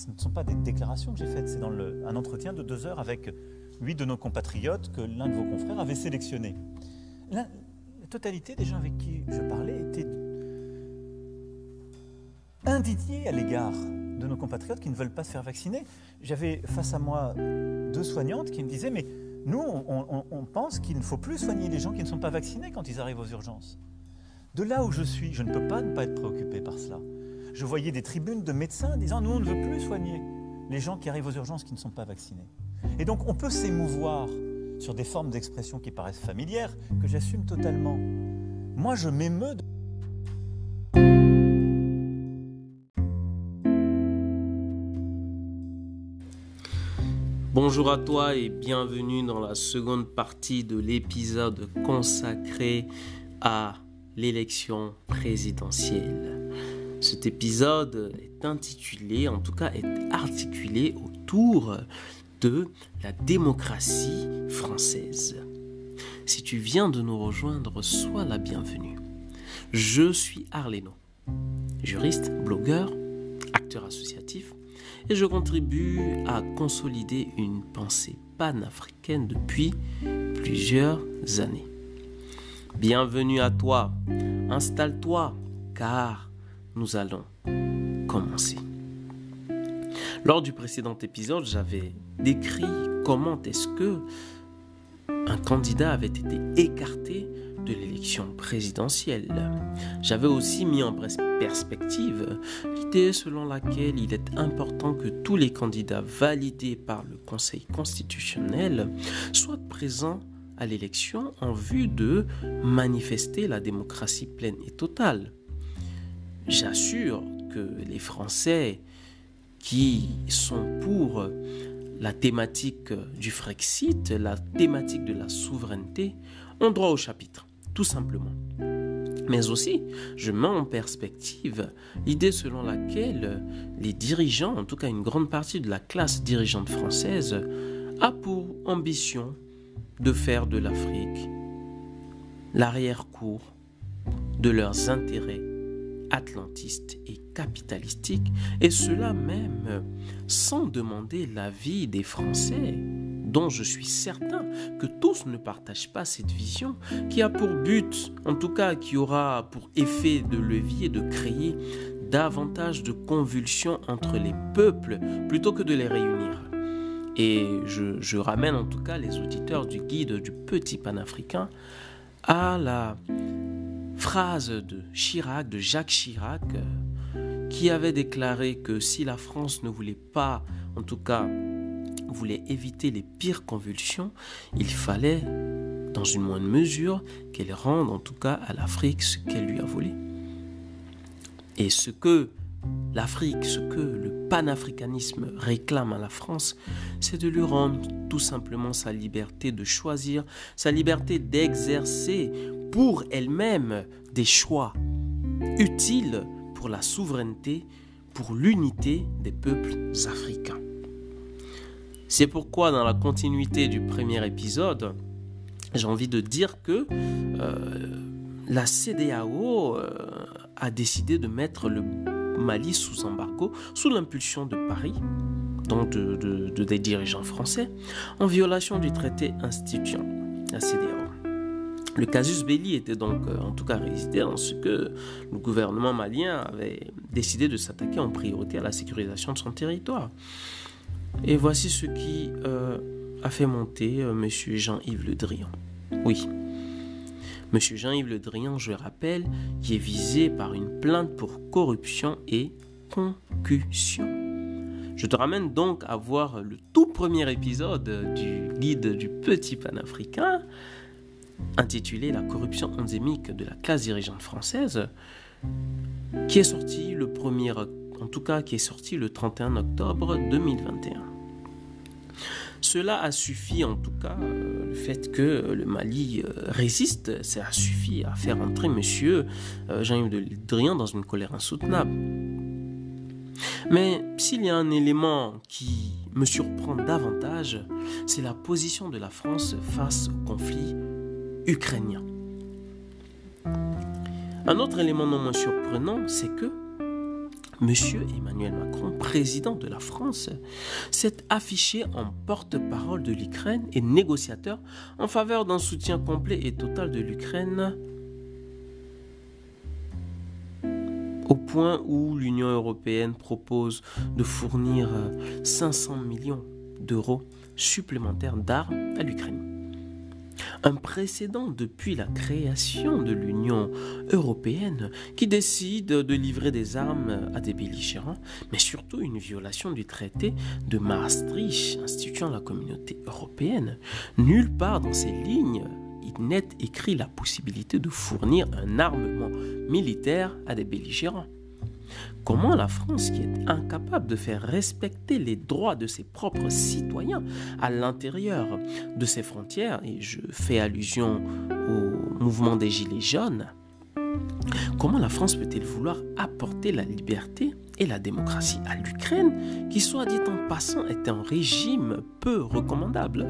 ce ne sont pas des déclarations que j'ai faites, c'est dans un entretien de deux heures avec huit de nos compatriotes que l'un de vos confrères avait sélectionné. La, totalité des gens avec qui je parlais étaient indignés à l'égard de nos compatriotes qui ne veulent pas se faire vacciner. J'avais face à moi deux soignantes qui me disaient, mais nous, on, on pense qu'il ne faut plus soigner les gens qui ne sont pas vaccinés quand ils arrivent aux urgences. De là où je suis, je ne peux pas ne pas être préoccupé par cela. Je voyais des tribunes de médecins disant, nous, on ne veut plus soigner les gens qui arrivent aux urgences qui ne sont pas vaccinés. Et donc, on peut s'émouvoir sur des formes d'expression qui paraissent familières, que j'assume totalement. Moi, je m'émeus de... Bonjour à toi et bienvenue dans la seconde partie de l'épisode consacré à l'élection présidentielle. Cet épisode est intitulé, en tout cas est articulé autour de la démocratie française. Si tu viens de nous rejoindre, sois la bienvenue. Je suis Arleno, juriste, blogueur, acteur associatif et je contribue à consolider une pensée panafricaine depuis plusieurs années. Bienvenue à toi, installe-toi car nous allons commencer. Lors du précédent épisode, j'avais décrit comment est-ce que un candidat avait été écarté de l'élection présidentielle. J'avais aussi mis en perspective l'idée selon laquelle il est important que tous les candidats validés par le Conseil constitutionnel soient présents à l'élection en vue de manifester la démocratie pleine et totale. J'assure que les Français qui sont pour la thématique du Frexit, la thématique de la souveraineté, ont droit au chapitre tout simplement. Mais aussi, je mets en perspective l'idée selon laquelle les dirigeants, en tout cas une grande partie de la classe dirigeante française, a pour ambition de faire de l'Afrique l'arrière-cour de leurs intérêts atlantistes et capitalistiques, et cela même sans demander l'avis des Français dont je suis certain que tous ne partagent pas cette vision, qui a pour but, en tout cas qui aura pour effet de levier de créer davantage de convulsions entre les peuples plutôt que de les réunir. Et je, je ramène en tout cas les auditeurs du guide du petit panafricain à la phrase de Chirac, de Jacques Chirac, qui avait déclaré que si la France ne voulait pas, en tout cas, voulait éviter les pires convulsions, il fallait, dans une moindre mesure, qu'elle rende en tout cas à l'Afrique ce qu'elle lui a volé. Et ce que l'Afrique, ce que le panafricanisme réclame à la France, c'est de lui rendre tout simplement sa liberté de choisir, sa liberté d'exercer pour elle-même des choix utiles pour la souveraineté, pour l'unité des peuples africains. C'est pourquoi dans la continuité du premier épisode, j'ai envie de dire que euh, la CDAO euh, a décidé de mettre le Mali sous embargo, sous l'impulsion de Paris, donc de, des dirigeants français, en violation du traité instituant la CDAO. Le casus belli était donc euh, en tout cas résidé en ce que le gouvernement malien avait décidé de s'attaquer en priorité à la sécurisation de son territoire. Et voici ce qui euh, a fait monter euh, M. Jean-Yves Le Drian. Oui. M. Jean-Yves Le Drian, je rappelle, qui est visé par une plainte pour corruption et concussion. Je te ramène donc à voir le tout premier épisode du guide du petit panafricain, intitulé La corruption endémique de la classe dirigeante française, qui est sorti le 1er en tout cas qui est sorti le 31 octobre 2021. Cela a suffi, en tout cas, euh, le fait que le Mali euh, résiste, ça a suffi à faire entrer Monsieur euh, Jean-Yves Le Drian dans une colère insoutenable. Mais s'il y a un élément qui me surprend davantage, c'est la position de la France face au conflit ukrainien. Un autre élément non moins surprenant, c'est que M. Emmanuel Macron, président de la France, s'est affiché en porte-parole de l'Ukraine et négociateur en faveur d'un soutien complet et total de l'Ukraine au point où l'Union européenne propose de fournir 500 millions d'euros supplémentaires d'armes à l'Ukraine. Un précédent depuis la création de l'Union européenne qui décide de livrer des armes à des belligérants, mais surtout une violation du traité de Maastricht instituant la communauté européenne. Nulle part dans ces lignes il n'est écrit la possibilité de fournir un armement militaire à des belligérants. Comment la France, qui est incapable de faire respecter les droits de ses propres citoyens à l'intérieur de ses frontières, et je fais allusion au mouvement des Gilets jaunes, comment la France peut-elle vouloir apporter la liberté et la démocratie à l'Ukraine, qui, soit dit en passant, est un régime peu recommandable?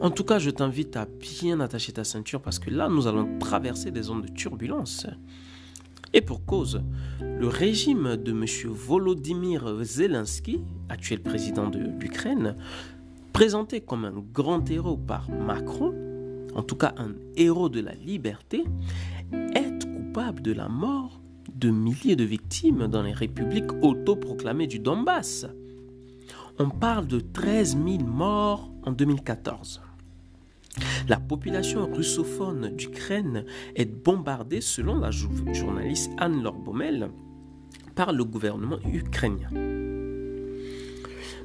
En tout cas, je t'invite à bien attacher ta ceinture parce que là, nous allons traverser des zones de turbulence. Et pour cause, le régime de M. Volodymyr Zelensky, actuel président de l'Ukraine, présenté comme un grand héros par Macron, en tout cas un héros de la liberté, est coupable de la mort de milliers de victimes dans les républiques autoproclamées du Donbass. On parle de 13 000 morts en 2014. La population russophone d'Ukraine est bombardée, selon la journaliste Anne-Laure Baumel, par le gouvernement ukrainien.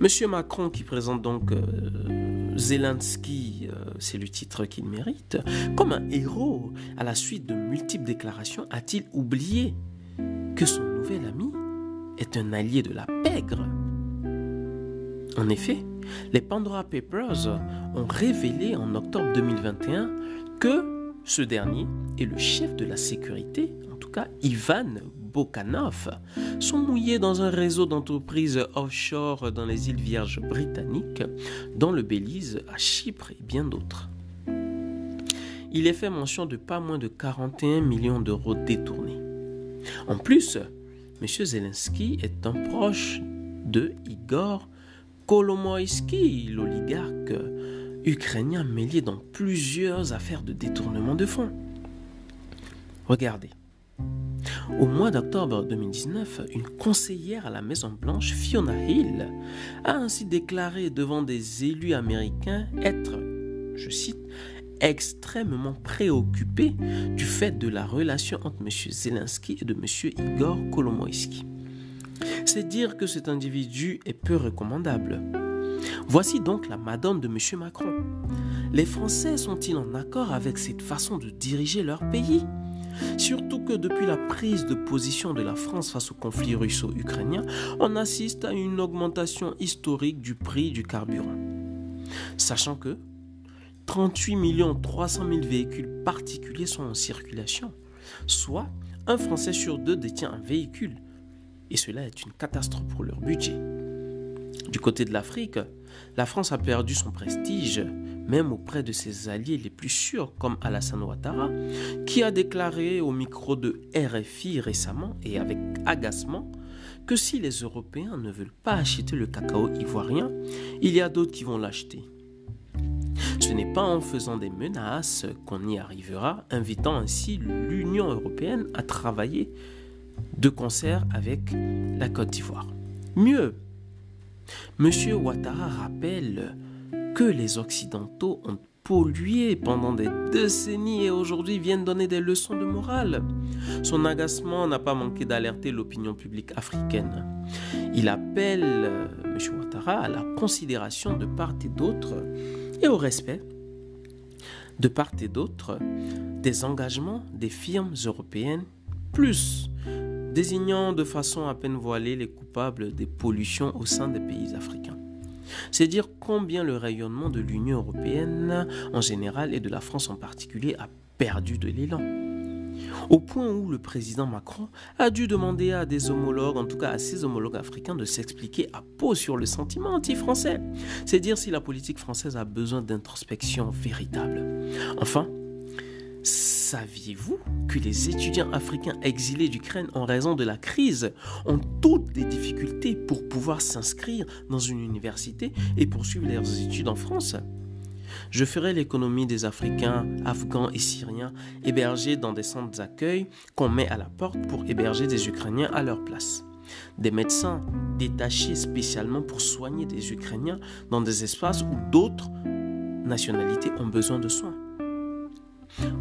Monsieur Macron, qui présente donc euh, Zelensky, euh, c'est le titre qu'il mérite, comme un héros à la suite de multiples déclarations, a-t-il oublié que son nouvel ami est un allié de la pègre? En effet, les Pandora Papers ont révélé en octobre 2021 que ce dernier est le chef de la sécurité, en tout cas Ivan Bokanov, sont mouillés dans un réseau d'entreprises offshore dans les îles Vierges britanniques, dans le Belize, à Chypre et bien d'autres. Il est fait mention de pas moins de 41 millions d'euros détournés. En plus, M. Zelensky est un proche de Igor Kolomoïski, l'oligarque ukrainien mêlé dans plusieurs affaires de détournement de fonds. Regardez. Au mois d'octobre 2019, une conseillère à la Maison-Blanche, Fiona Hill, a ainsi déclaré devant des élus américains être, je cite, extrêmement préoccupée du fait de la relation entre M. Zelensky et de M. Igor Kolomoïski c'est dire que cet individu est peu recommandable. Voici donc la madone de M. Macron. Les Français sont-ils en accord avec cette façon de diriger leur pays? Surtout que depuis la prise de position de la France face au conflit russo-ukrainien, on assiste à une augmentation historique du prix du carburant. Sachant que 38 300 000 véhicules particuliers sont en circulation, soit un Français sur deux détient un véhicule, et cela est une catastrophe pour leur budget. Du côté de l'Afrique, la France a perdu son prestige, même auprès de ses alliés les plus sûrs, comme Alassane Ouattara, qui a déclaré au micro de RFI récemment et avec agacement que si les Européens ne veulent pas acheter le cacao ivoirien, il y a d'autres qui vont l'acheter. Ce n'est pas en faisant des menaces qu'on y arrivera, invitant ainsi l'Union européenne à travailler de concert avec la Côte d'Ivoire. Mieux, M. Ouattara rappelle que les Occidentaux ont pollué pendant des décennies et aujourd'hui viennent donner des leçons de morale. Son agacement n'a pas manqué d'alerter l'opinion publique africaine. Il appelle M. Ouattara à la considération de part et d'autre et au respect de part et d'autre des engagements des firmes européennes plus désignant de façon à peine voilée les coupables des pollutions au sein des pays africains. C'est dire combien le rayonnement de l'Union européenne en général et de la France en particulier a perdu de l'élan. Au point où le président Macron a dû demander à des homologues, en tout cas à ses homologues africains, de s'expliquer à peau sur le sentiment anti-français. C'est dire si la politique française a besoin d'introspection véritable. Enfin, Saviez-vous que les étudiants africains exilés d'Ukraine en raison de la crise ont toutes des difficultés pour pouvoir s'inscrire dans une université et poursuivre leurs études en France? Je ferai l'économie des Africains, Afghans et Syriens hébergés dans des centres d'accueil qu'on met à la porte pour héberger des Ukrainiens à leur place. Des médecins détachés spécialement pour soigner des Ukrainiens dans des espaces où d'autres nationalités ont besoin de soins.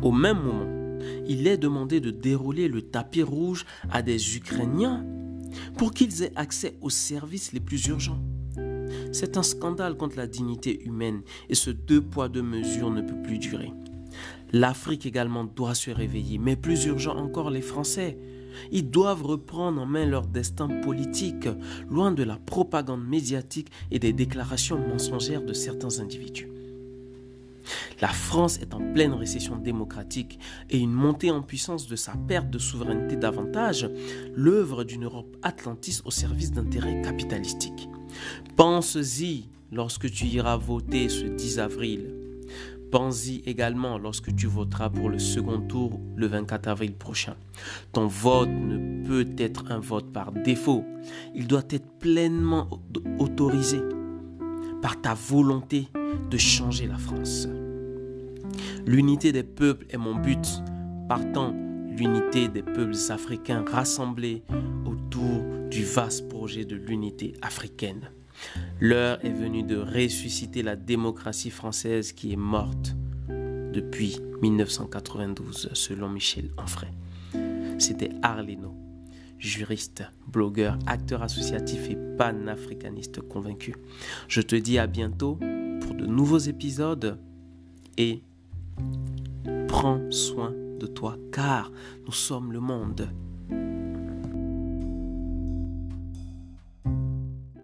Au même moment, il est demandé de dérouler le tapis rouge à des Ukrainiens pour qu'ils aient accès aux services les plus urgents. C'est un scandale contre la dignité humaine et ce deux poids deux mesures ne peut plus durer. L'Afrique également doit se réveiller, mais plus urgent encore les Français. Ils doivent reprendre en main leur destin politique, loin de la propagande médiatique et des déclarations mensongères de certains individus. La France est en pleine récession démocratique et une montée en puissance de sa perte de souveraineté davantage, l'œuvre d'une Europe atlantiste au service d'intérêts capitalistiques. Pense-y lorsque tu iras voter ce 10 avril. Pense-y également lorsque tu voteras pour le second tour le 24 avril prochain. Ton vote ne peut être un vote par défaut. Il doit être pleinement autorisé par ta volonté de changer la France. L'unité des peuples est mon but. Partant, l'unité des peuples africains rassemblés autour du vaste projet de l'unité africaine. L'heure est venue de ressusciter la démocratie française qui est morte depuis 1992, selon Michel Onfray. C'était Arleno, juriste, blogueur, acteur associatif et panafricaniste convaincu. Je te dis à bientôt pour de nouveaux épisodes et prends soin de toi car nous sommes le monde.